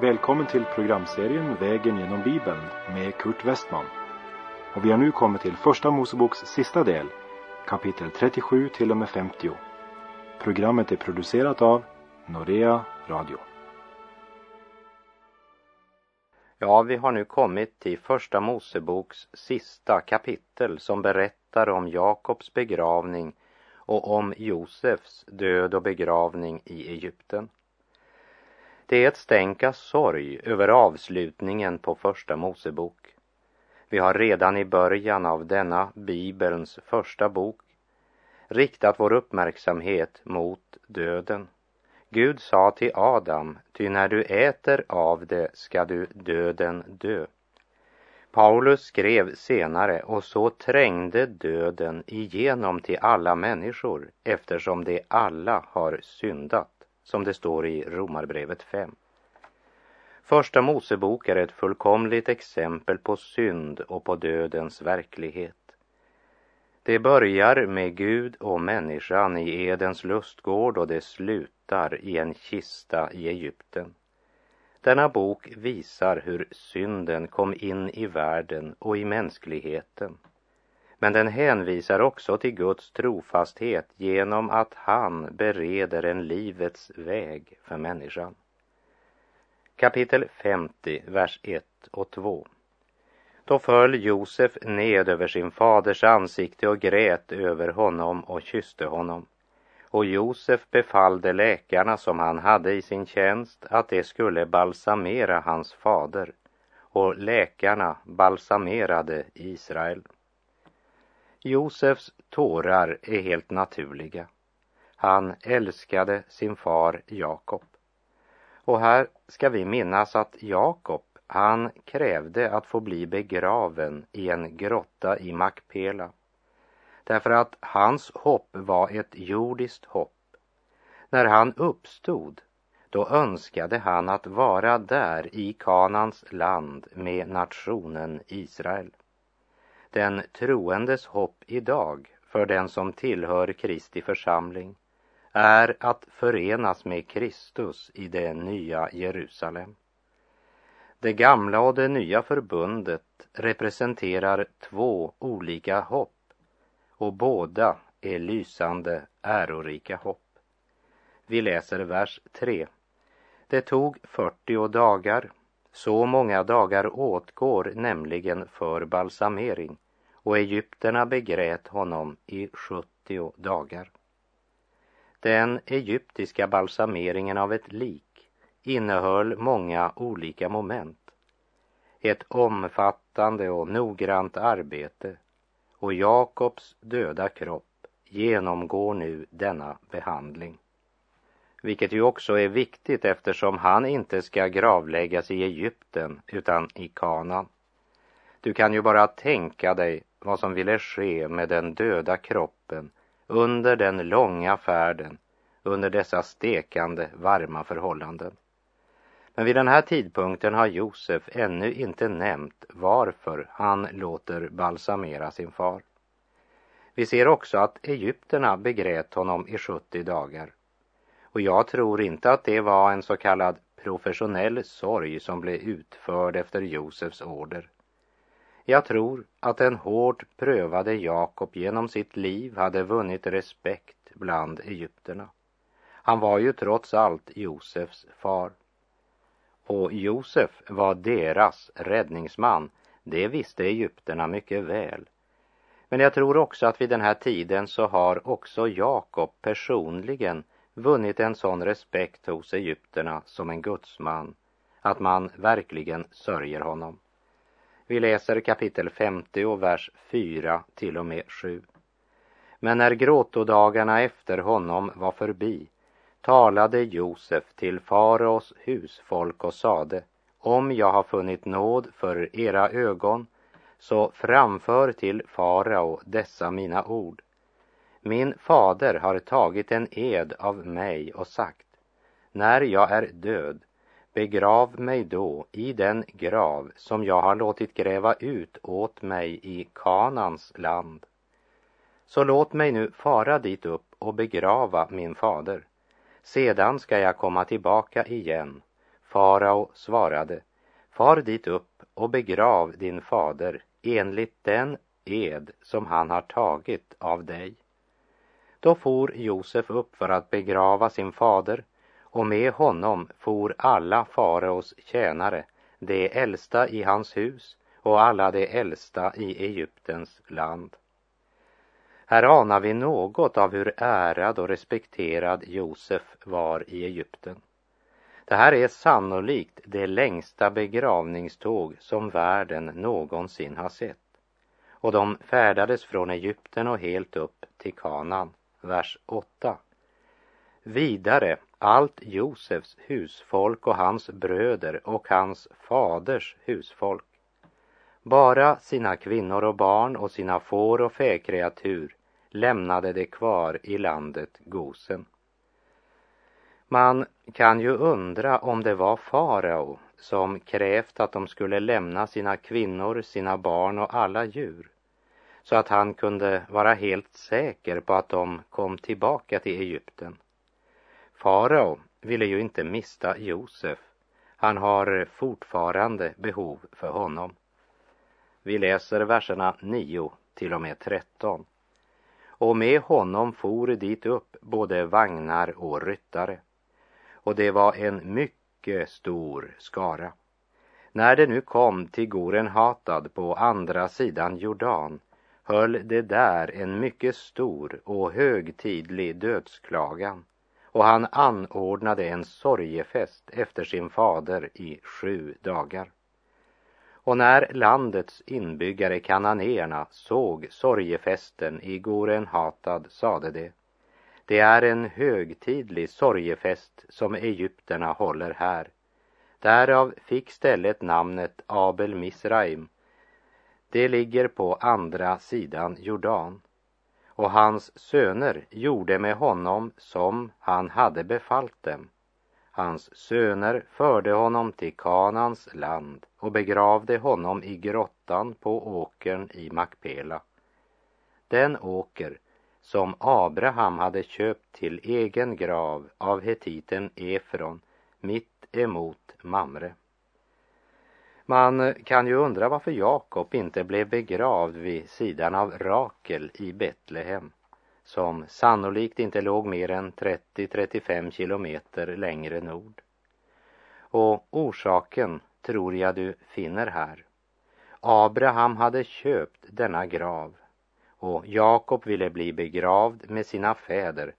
Välkommen till programserien Vägen genom Bibeln med Kurt Westman. Och vi har nu kommit till Första Moseboks sista del, kapitel 37 till och med 50. Programmet är producerat av Norea Radio. Ja, vi har nu kommit till Första Moseboks sista kapitel som berättar om Jakobs begravning och om Josefs död och begravning i Egypten. Det är ett stänk av sorg över avslutningen på Första Mosebok. Vi har redan i början av denna Bibelns första bok riktat vår uppmärksamhet mot döden. Gud sa till Adam, ty när du äter av det ska du döden dö. Paulus skrev senare, och så trängde döden igenom till alla människor eftersom de alla har syndat, som det står i Romarbrevet 5. Första Mosebok är ett fullkomligt exempel på synd och på dödens verklighet. Det börjar med Gud och människan i Edens lustgård och det slutar i en kista i Egypten. Denna bok visar hur synden kom in i världen och i mänskligheten. Men den hänvisar också till Guds trofasthet genom att han bereder en livets väg för människan. Kapitel 50, vers 1 och 2. Då föll Josef ned över sin faders ansikte och grät över honom och kysste honom. Och Josef befallde läkarna som han hade i sin tjänst att de skulle balsamera hans fader. Och läkarna balsamerade Israel. Josefs tårar är helt naturliga. Han älskade sin far Jakob. Och här ska vi minnas att Jakob, han krävde att få bli begraven i en grotta i Makpela. Därför att hans hopp var ett jordiskt hopp. När han uppstod, då önskade han att vara där i Kanans land med nationen Israel. Den troendes hopp idag för den som tillhör Kristi församling är att förenas med Kristus i det nya Jerusalem. Det gamla och det nya förbundet representerar två olika hopp och båda är lysande, ärorika hopp. Vi läser vers 3. Det tog 40 dagar, så många dagar åtgår nämligen för balsamering och egyptierna begrät honom i 70 dagar. Den egyptiska balsameringen av ett lik innehöll många olika moment. Ett omfattande och noggrant arbete och Jakobs döda kropp genomgår nu denna behandling. Vilket ju också är viktigt eftersom han inte ska gravläggas i Egypten utan i Kanan. Du kan ju bara tänka dig vad som ville ske med den döda kroppen under den långa färden under dessa stekande varma förhållanden. Men vid den här tidpunkten har Josef ännu inte nämnt varför han låter balsamera sin far. Vi ser också att egyptierna begrät honom i 70 dagar. Och jag tror inte att det var en så kallad professionell sorg som blev utförd efter Josefs order. Jag tror att den hårt prövade Jakob genom sitt liv hade vunnit respekt bland egyptierna. Han var ju trots allt Josefs far. Och Josef var deras räddningsman. Det visste egyptierna mycket väl. Men jag tror också att vid den här tiden så har också Jakob personligen vunnit en sån respekt hos egyptierna som en gudsman att man verkligen sörjer honom. Vi läser kapitel 50 och vers 4 till och med 7. Men när gråtodagarna efter honom var förbi talade Josef till faraos husfolk och sade om jag har funnit nåd för era ögon så framför till farao dessa mina ord. Min fader har tagit en ed av mig och sagt när jag är död begrav mig då i den grav som jag har låtit gräva ut åt mig i Kanans land. Så låt mig nu fara dit upp och begrava min fader sedan ska jag komma tillbaka igen Farao svarade, far dit upp och begrav din fader enligt den ed som han har tagit av dig. Då for Josef upp för att begrava sin fader och med honom for alla faraos tjänare, de äldsta i hans hus och alla de äldsta i Egyptens land. Här anar vi något av hur ärad och respekterad Josef var i Egypten. Det här är sannolikt det längsta begravningståg som världen någonsin har sett. Och de färdades från Egypten och helt upp till Kanaan, vers 8. Vidare allt Josefs husfolk och hans bröder och hans faders husfolk. Bara sina kvinnor och barn och sina får och fäkreatur lämnade de kvar i landet Gosen. Man kan ju undra om det var farao som krävt att de skulle lämna sina kvinnor, sina barn och alla djur så att han kunde vara helt säker på att de kom tillbaka till Egypten. Farao ville ju inte mista Josef. Han har fortfarande behov för honom. Vi läser verserna 9 till och med 13. Och med honom for dit upp både vagnar och ryttare. Och det var en mycket stor skara. När det nu kom till Goren Hatad på andra sidan Jordan höll det där en mycket stor och högtidlig dödsklagan och han anordnade en sorgefest efter sin fader i sju dagar. Och när landets inbyggare kananéerna såg sorgefesten i Goren Hatad sade de det är en högtidlig sorgefest som egyptierna håller här. Därav fick stället namnet Abel Misraim. Det ligger på andra sidan Jordan och hans söner gjorde med honom som han hade befallt dem. Hans söner förde honom till Kanans land och begravde honom i grottan på åkern i Makpela. Den åker som Abraham hade köpt till egen grav av hetiten Efron mitt emot Mamre. Man kan ju undra varför Jakob inte blev begravd vid sidan av Rakel i Betlehem som sannolikt inte låg mer än 30-35 kilometer längre nord. Och orsaken tror jag du finner här. Abraham hade köpt denna grav och Jakob ville bli begravd med sina fäder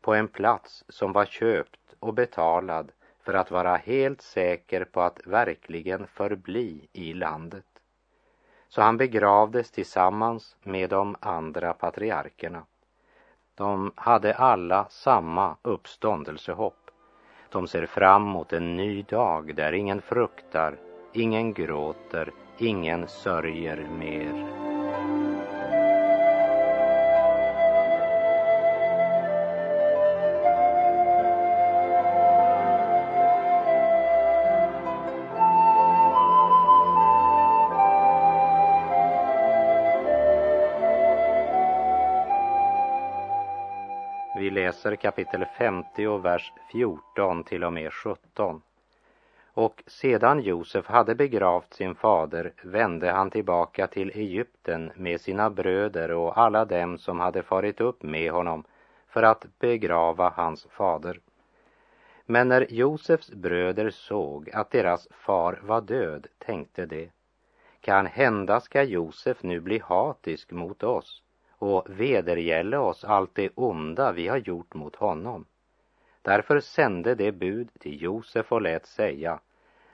på en plats som var köpt och betalad för att vara helt säker på att verkligen förbli i landet. Så han begravdes tillsammans med de andra patriarkerna. De hade alla samma uppståndelsehopp. De ser fram mot en ny dag där ingen fruktar, ingen gråter, ingen sörjer mer. Läser kapitel 50 och vers 14 till och med 17. Och sedan Josef hade begravt sin fader vände han tillbaka till Egypten med sina bröder och alla dem som hade farit upp med honom för att begrava hans fader. Men när Josefs bröder såg att deras far var död tänkte de, kan hända ska Josef nu bli hatisk mot oss och vedergälle oss allt det onda vi har gjort mot honom. Därför sände det bud till Josef och lät säga,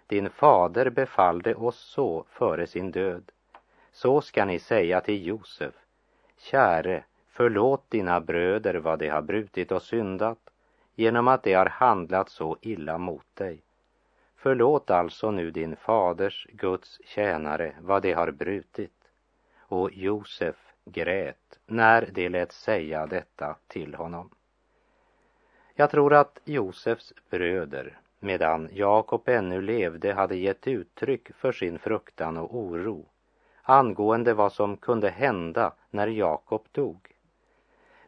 din fader befallde oss så före sin död. Så ska ni säga till Josef, käre, förlåt dina bröder vad de har brutit och syndat genom att de har handlat så illa mot dig. Förlåt alltså nu din faders, Guds tjänare, vad de har brutit. Och Josef grät när de lät säga detta till honom. Jag tror att Josefs bröder, medan Jakob ännu levde, hade gett uttryck för sin fruktan och oro angående vad som kunde hända när Jakob dog.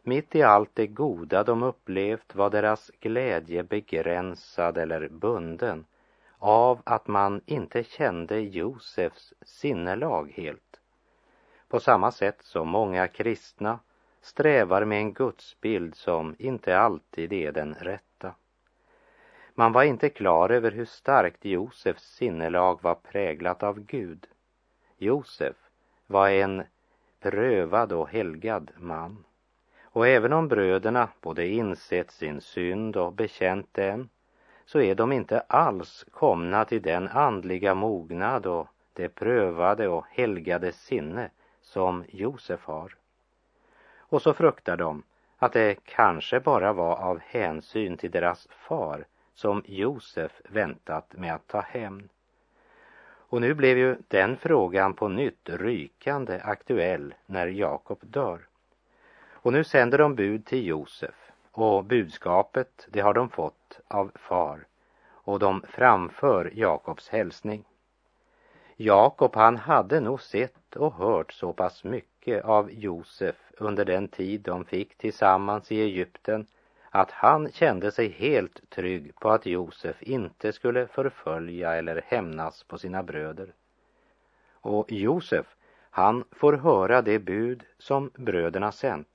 Mitt i allt det goda de upplevt var deras glädje begränsad eller bunden av att man inte kände Josefs sinnelag helt. På samma sätt som många kristna strävar med en gudsbild som inte alltid är den rätta. Man var inte klar över hur starkt Josefs sinnelag var präglat av Gud. Josef var en prövad och helgad man. Och även om bröderna både insett sin synd och bekänt den, så är de inte alls komna till den andliga mognad och det prövade och helgade sinne som Josef har. Och så fruktar de att det kanske bara var av hänsyn till deras far som Josef väntat med att ta hämnd. Och nu blev ju den frågan på nytt rykande aktuell när Jakob dör. Och nu sänder de bud till Josef och budskapet det har de fått av far och de framför Jakobs hälsning. Jakob han hade nog sett och hört så pass mycket av Josef under den tid de fick tillsammans i Egypten att han kände sig helt trygg på att Josef inte skulle förfölja eller hämnas på sina bröder. Och Josef, han får höra det bud som bröderna sänt.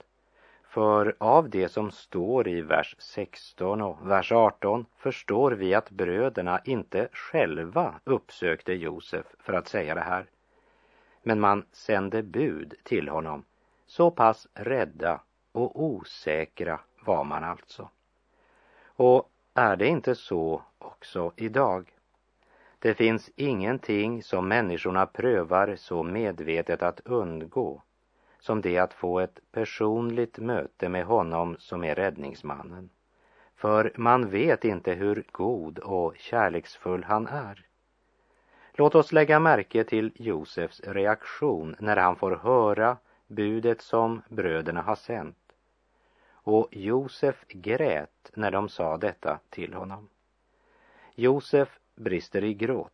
För av det som står i vers 16 och vers 18 förstår vi att bröderna inte själva uppsökte Josef för att säga det här. Men man sände bud till honom. Så pass rädda och osäkra var man alltså. Och är det inte så också idag? Det finns ingenting som människorna prövar så medvetet att undgå som det att få ett personligt möte med honom som är räddningsmannen. För man vet inte hur god och kärleksfull han är. Låt oss lägga märke till Josefs reaktion när han får höra budet som bröderna har sänt. Och Josef grät när de sa detta till honom. Josef brister i gråt.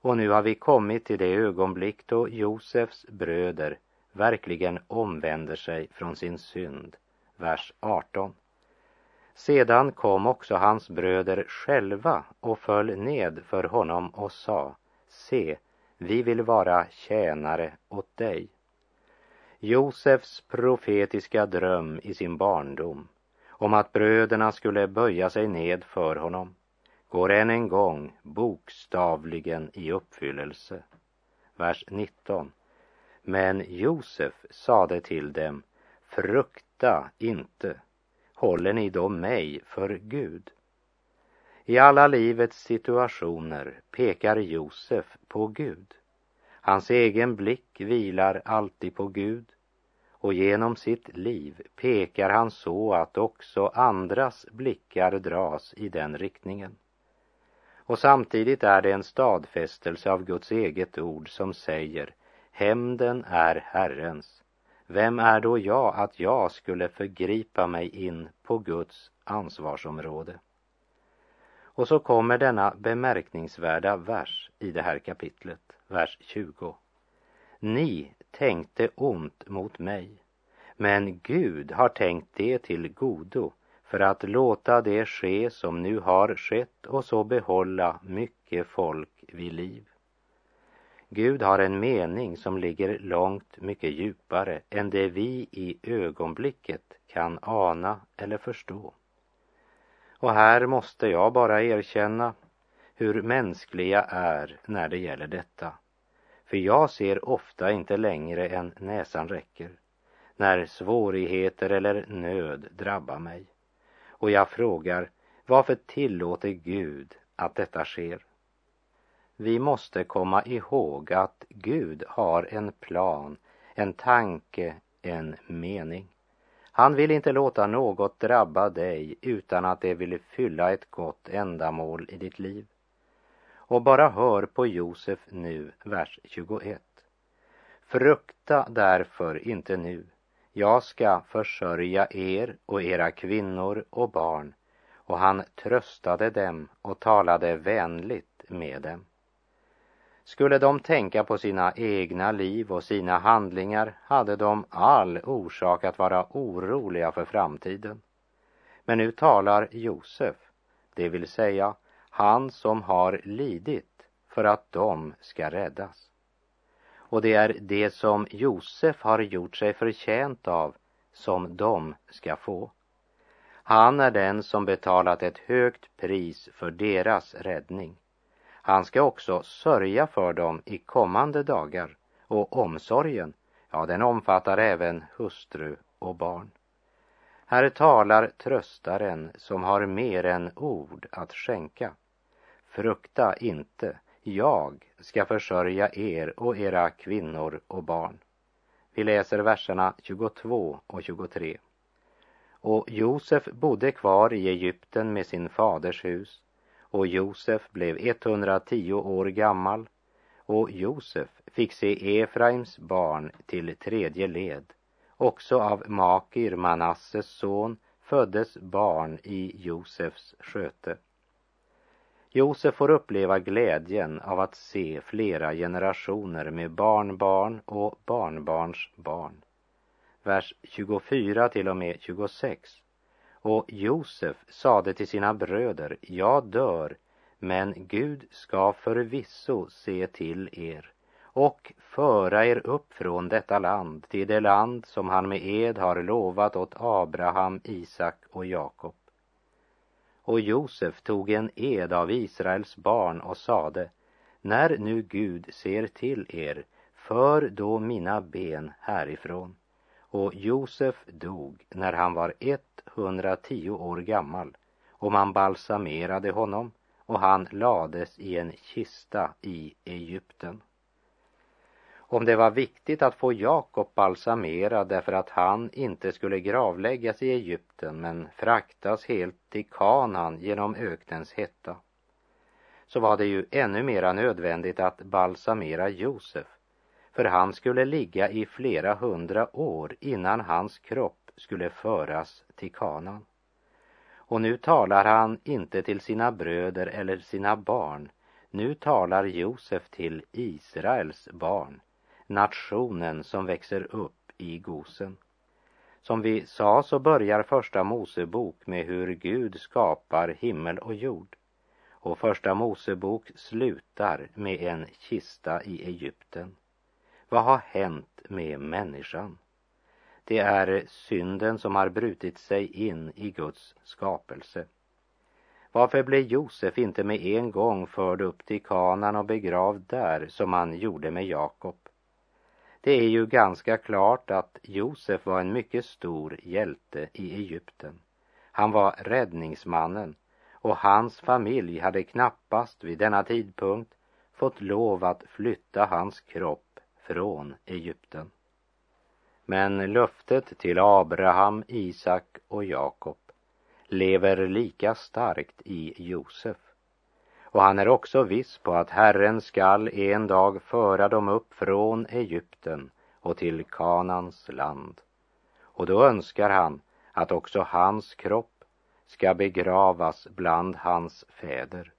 Och nu har vi kommit till det ögonblick då Josefs bröder verkligen omvänder sig från sin synd. Vers 18. Sedan kom också hans bröder själva och föll ned för honom och sa, se, vi vill vara tjänare åt dig. Josefs profetiska dröm i sin barndom om att bröderna skulle böja sig ned för honom går än en gång bokstavligen i uppfyllelse. Vers 19. Men Josef sade till dem, frukta inte, håller ni då mig för Gud? I alla livets situationer pekar Josef på Gud. Hans egen blick vilar alltid på Gud och genom sitt liv pekar han så att också andras blickar dras i den riktningen. Och samtidigt är det en stadfästelse av Guds eget ord som säger Hämnden är Herrens. Vem är då jag att jag skulle förgripa mig in på Guds ansvarsområde? Och så kommer denna bemärkningsvärda vers i det här kapitlet, vers 20. Ni tänkte ont mot mig, men Gud har tänkt det till godo för att låta det ske som nu har skett och så behålla mycket folk vid liv. Gud har en mening som ligger långt mycket djupare än det vi i ögonblicket kan ana eller förstå. Och här måste jag bara erkänna hur mänskliga är när det gäller detta. För jag ser ofta inte längre än näsan räcker när svårigheter eller nöd drabbar mig. Och jag frågar, varför tillåter Gud att detta sker? Vi måste komma ihåg att Gud har en plan, en tanke, en mening. Han vill inte låta något drabba dig utan att det vill fylla ett gott ändamål i ditt liv. Och bara hör på Josef nu, vers 21. Frukta därför inte nu. Jag ska försörja er och era kvinnor och barn. Och han tröstade dem och talade vänligt med dem. Skulle de tänka på sina egna liv och sina handlingar hade de all orsak att vara oroliga för framtiden. Men nu talar Josef, det vill säga han som har lidit för att de ska räddas. Och det är det som Josef har gjort sig förtjänt av som de ska få. Han är den som betalat ett högt pris för deras räddning. Han ska också sörja för dem i kommande dagar och omsorgen, ja, den omfattar även hustru och barn. Här talar tröstaren som har mer än ord att skänka. Frukta inte, jag ska försörja er och era kvinnor och barn. Vi läser verserna 22 och 23. Och Josef bodde kvar i Egypten med sin faders hus och Josef blev 110 år gammal och Josef fick se Efraims barn till tredje led. Också av Makir, Manasses son, föddes barn i Josefs sköte. Josef får uppleva glädjen av att se flera generationer med barnbarn och barnbarns barn. Vers 24 till och med 26. Och Josef sade till sina bröder, jag dör, men Gud ska förvisso se till er och föra er upp från detta land till det land som han med ed har lovat åt Abraham, Isak och Jakob. Och Josef tog en ed av Israels barn och sade, när nu Gud ser till er, för då mina ben härifrån. Och Josef dog när han var ett 110 år gammal och man balsamerade honom och han lades i en kista i Egypten. Om det var viktigt att få Jakob balsamerad därför att han inte skulle gravläggas i Egypten men fraktas helt till Kanaan genom öknens hetta så var det ju ännu mera nödvändigt att balsamera Josef för han skulle ligga i flera hundra år innan hans kropp skulle föras till Kanaan. Och nu talar han inte till sina bröder eller sina barn. Nu talar Josef till Israels barn, nationen som växer upp i Gosen. Som vi sa så börjar första Mosebok med hur Gud skapar himmel och jord. Och första Mosebok slutar med en kista i Egypten. Vad har hänt med människan? Det är synden som har brutit sig in i Guds skapelse. Varför blev Josef inte med en gång förd upp till kanan och begravd där som han gjorde med Jakob? Det är ju ganska klart att Josef var en mycket stor hjälte i Egypten. Han var räddningsmannen och hans familj hade knappast vid denna tidpunkt fått lov att flytta hans kropp från Egypten. Men löftet till Abraham, Isak och Jakob lever lika starkt i Josef. Och han är också viss på att Herren skall en dag föra dem upp från Egypten och till Kanans land. Och då önskar han att också hans kropp ska begravas bland hans fäder.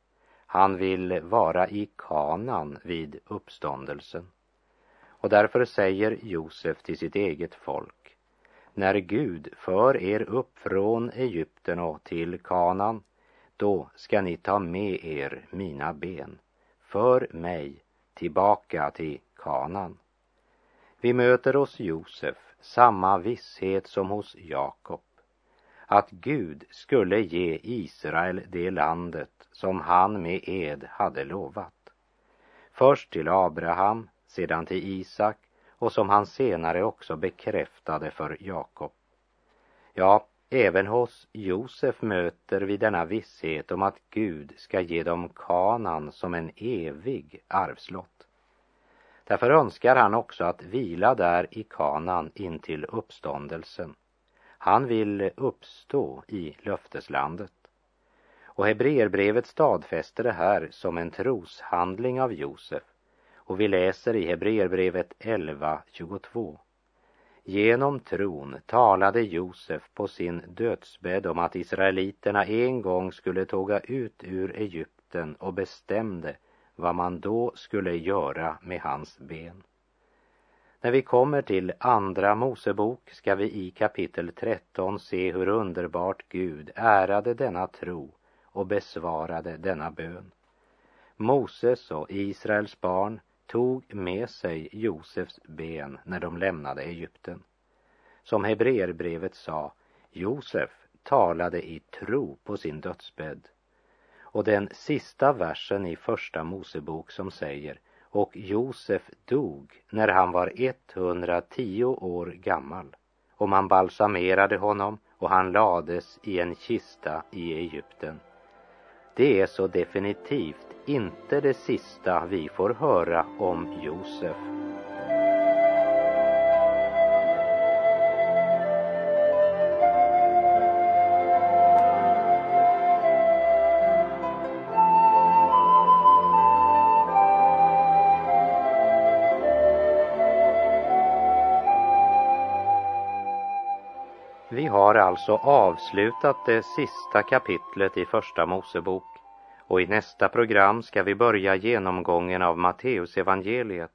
Han vill vara i Kanan vid uppståndelsen. Och därför säger Josef till sitt eget folk, när Gud för er upp från Egypten och till Kanan, då ska ni ta med er mina ben, för mig tillbaka till Kanan. Vi möter hos Josef samma visshet som hos Jakob, att Gud skulle ge Israel det landet som han med ed hade lovat. Först till Abraham, sedan till Isak och som han senare också bekräftade för Jakob. Ja, även hos Josef möter vi denna visshet om att Gud ska ge dem kanan som en evig arvslott. Därför önskar han också att vila där i kanan intill uppståndelsen. Han vill uppstå i löfteslandet. Och Hebreerbrevet stadfäster det här som en troshandling av Josef och vi läser i Hebreerbrevet 11.22. Genom tron talade Josef på sin dödsbädd om att israeliterna en gång skulle tåga ut ur Egypten och bestämde vad man då skulle göra med hans ben. När vi kommer till Andra Mosebok ska vi i kapitel 13 se hur underbart Gud ärade denna tro och besvarade denna bön. Moses och Israels barn tog med sig Josefs ben när de lämnade Egypten. Som Hebreerbrevet sa, Josef talade i tro på sin dödsbädd. Och den sista versen i Första Mosebok som säger och Josef dog när han var 110 år gammal och man balsamerade honom och han lades i en kista i Egypten. Det är så definitivt inte det sista vi får höra om Josef. Vi har alltså avslutat det sista kapitlet i Första Mosebok och i nästa program ska vi börja genomgången av Matteusevangeliet.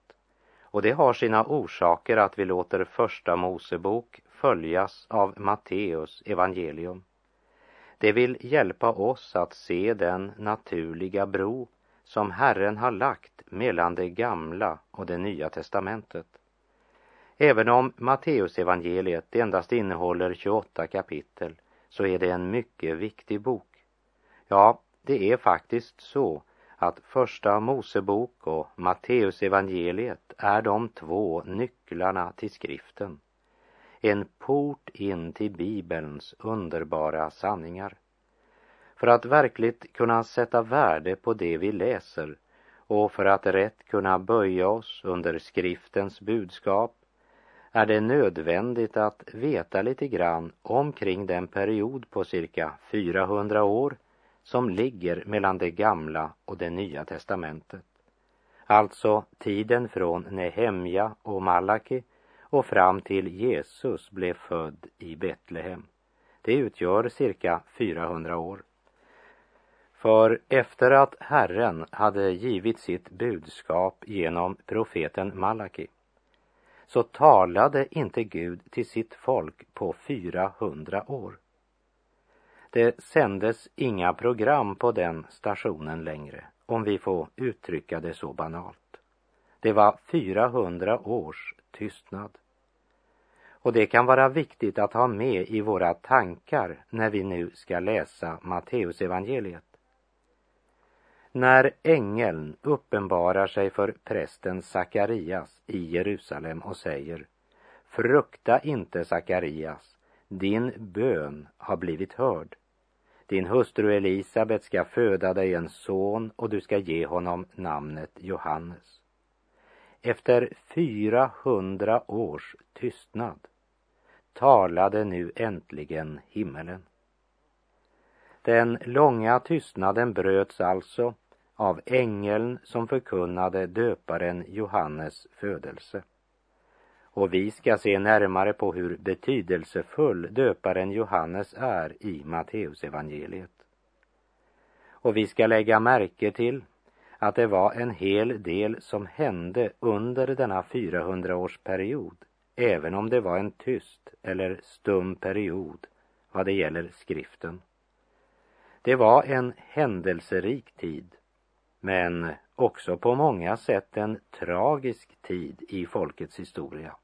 Och det har sina orsaker att vi låter Första Mosebok följas av Matteus evangelium. Det vill hjälpa oss att se den naturliga bro som Herren har lagt mellan det gamla och det nya testamentet. Även om Matteusevangeliet endast innehåller 28 kapitel så är det en mycket viktig bok. Ja, det är faktiskt så att Första Mosebok och Matteusevangeliet är de två nycklarna till skriften. En port in till Bibelns underbara sanningar. För att verkligt kunna sätta värde på det vi läser och för att rätt kunna böja oss under skriftens budskap är det nödvändigt att veta lite grann omkring den period på cirka 400 år som ligger mellan det gamla och det nya testamentet. Alltså tiden från Nehemja och Malaki och fram till Jesus blev född i Betlehem. Det utgör cirka 400 år. För efter att Herren hade givit sitt budskap genom profeten Malaki så talade inte Gud till sitt folk på 400 år. Det sändes inga program på den stationen längre, om vi får uttrycka det så banalt. Det var 400 års tystnad. Och det kan vara viktigt att ha med i våra tankar när vi nu ska läsa Matteusevangeliet. När ängeln uppenbarar sig för prästen Sakarias i Jerusalem och säger Frukta inte Sakarias, din bön har blivit hörd. Din hustru Elisabet ska föda dig en son och du ska ge honom namnet Johannes. Efter 400 års tystnad talade nu äntligen himmelen. Den långa tystnaden bröts alltså av ängeln som förkunnade döparen Johannes födelse. Och vi ska se närmare på hur betydelsefull döparen Johannes är i Matteusevangeliet. Och vi ska lägga märke till att det var en hel del som hände under denna 400-årsperiod, även om det var en tyst eller stum period vad det gäller skriften. Det var en händelserik tid men också på många sätt en tragisk tid i folkets historia.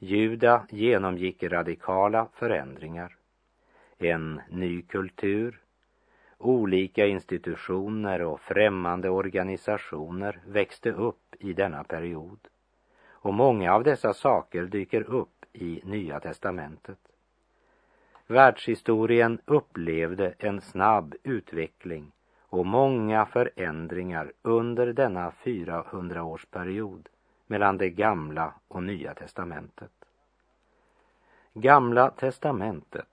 Juda genomgick radikala förändringar. En ny kultur, olika institutioner och främmande organisationer växte upp i denna period. Och många av dessa saker dyker upp i Nya testamentet. Världshistorien upplevde en snabb utveckling och många förändringar under denna 400-årsperiod mellan det gamla och nya testamentet. Gamla testamentet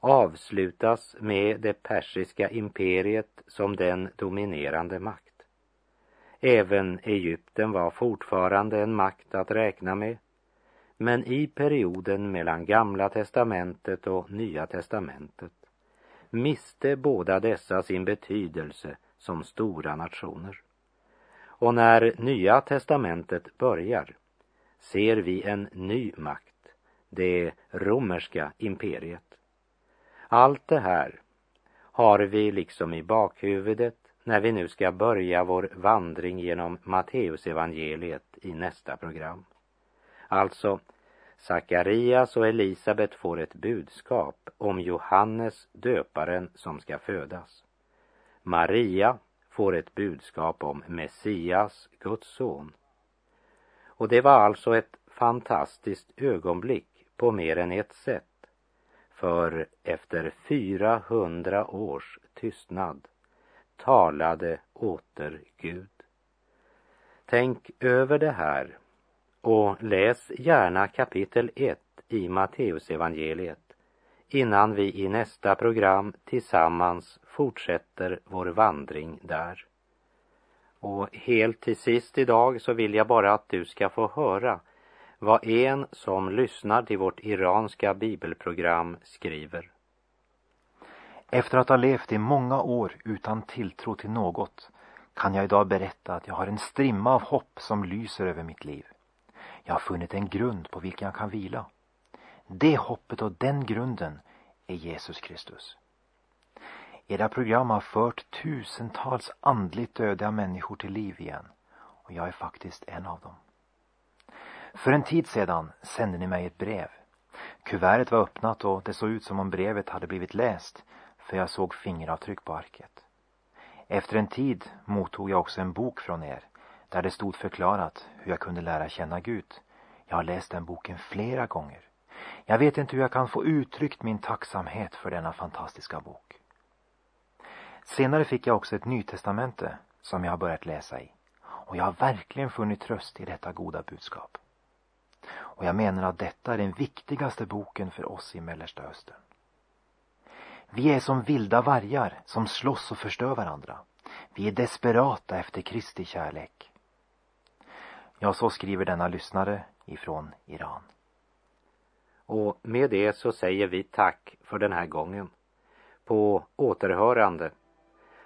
avslutas med det persiska imperiet som den dominerande makt. Även Egypten var fortfarande en makt att räkna med. Men i perioden mellan Gamla testamentet och Nya testamentet miste båda dessa sin betydelse som stora nationer. Och när Nya testamentet börjar ser vi en ny makt, det romerska imperiet. Allt det här har vi liksom i bakhuvudet när vi nu ska börja vår vandring genom Matteusevangeliet i nästa program. Alltså, Sakarias och Elisabet får ett budskap om Johannes döparen som ska födas. Maria får ett budskap om Messias, Guds son. Och det var alltså ett fantastiskt ögonblick på mer än ett sätt. För efter 400 års tystnad talade åter Gud. Tänk över det här och läs gärna kapitel 1 i Matteusevangeliet innan vi i nästa program tillsammans fortsätter vår vandring där. Och helt till sist idag så vill jag bara att du ska få höra vad en som lyssnar till vårt iranska bibelprogram skriver. Efter att ha levt i många år utan tilltro till något kan jag idag berätta att jag har en strimma av hopp som lyser över mitt liv. Jag har funnit en grund på vilken jag kan vila. Det hoppet och den grunden är Jesus Kristus. Era program har fört tusentals andligt döda människor till liv igen och jag är faktiskt en av dem. För en tid sedan sände ni mig ett brev. Kuvertet var öppnat och det såg ut som om brevet hade blivit läst för jag såg fingeravtryck på arket. Efter en tid mottog jag också en bok från er där det stod förklarat hur jag kunde lära känna Gud. Jag har läst den boken flera gånger. Jag vet inte hur jag kan få uttryckt min tacksamhet för denna fantastiska bok. Senare fick jag också ett nytestamente som jag har börjat läsa i. Och jag har verkligen funnit tröst i detta goda budskap. Och jag menar att detta är den viktigaste boken för oss i Mellersta Östern. Vi är som vilda vargar som slåss och förstör varandra. Vi är desperata efter Kristi kärlek. Ja, så skriver denna lyssnare ifrån Iran. Och med det så säger vi tack för den här gången. På återhörande.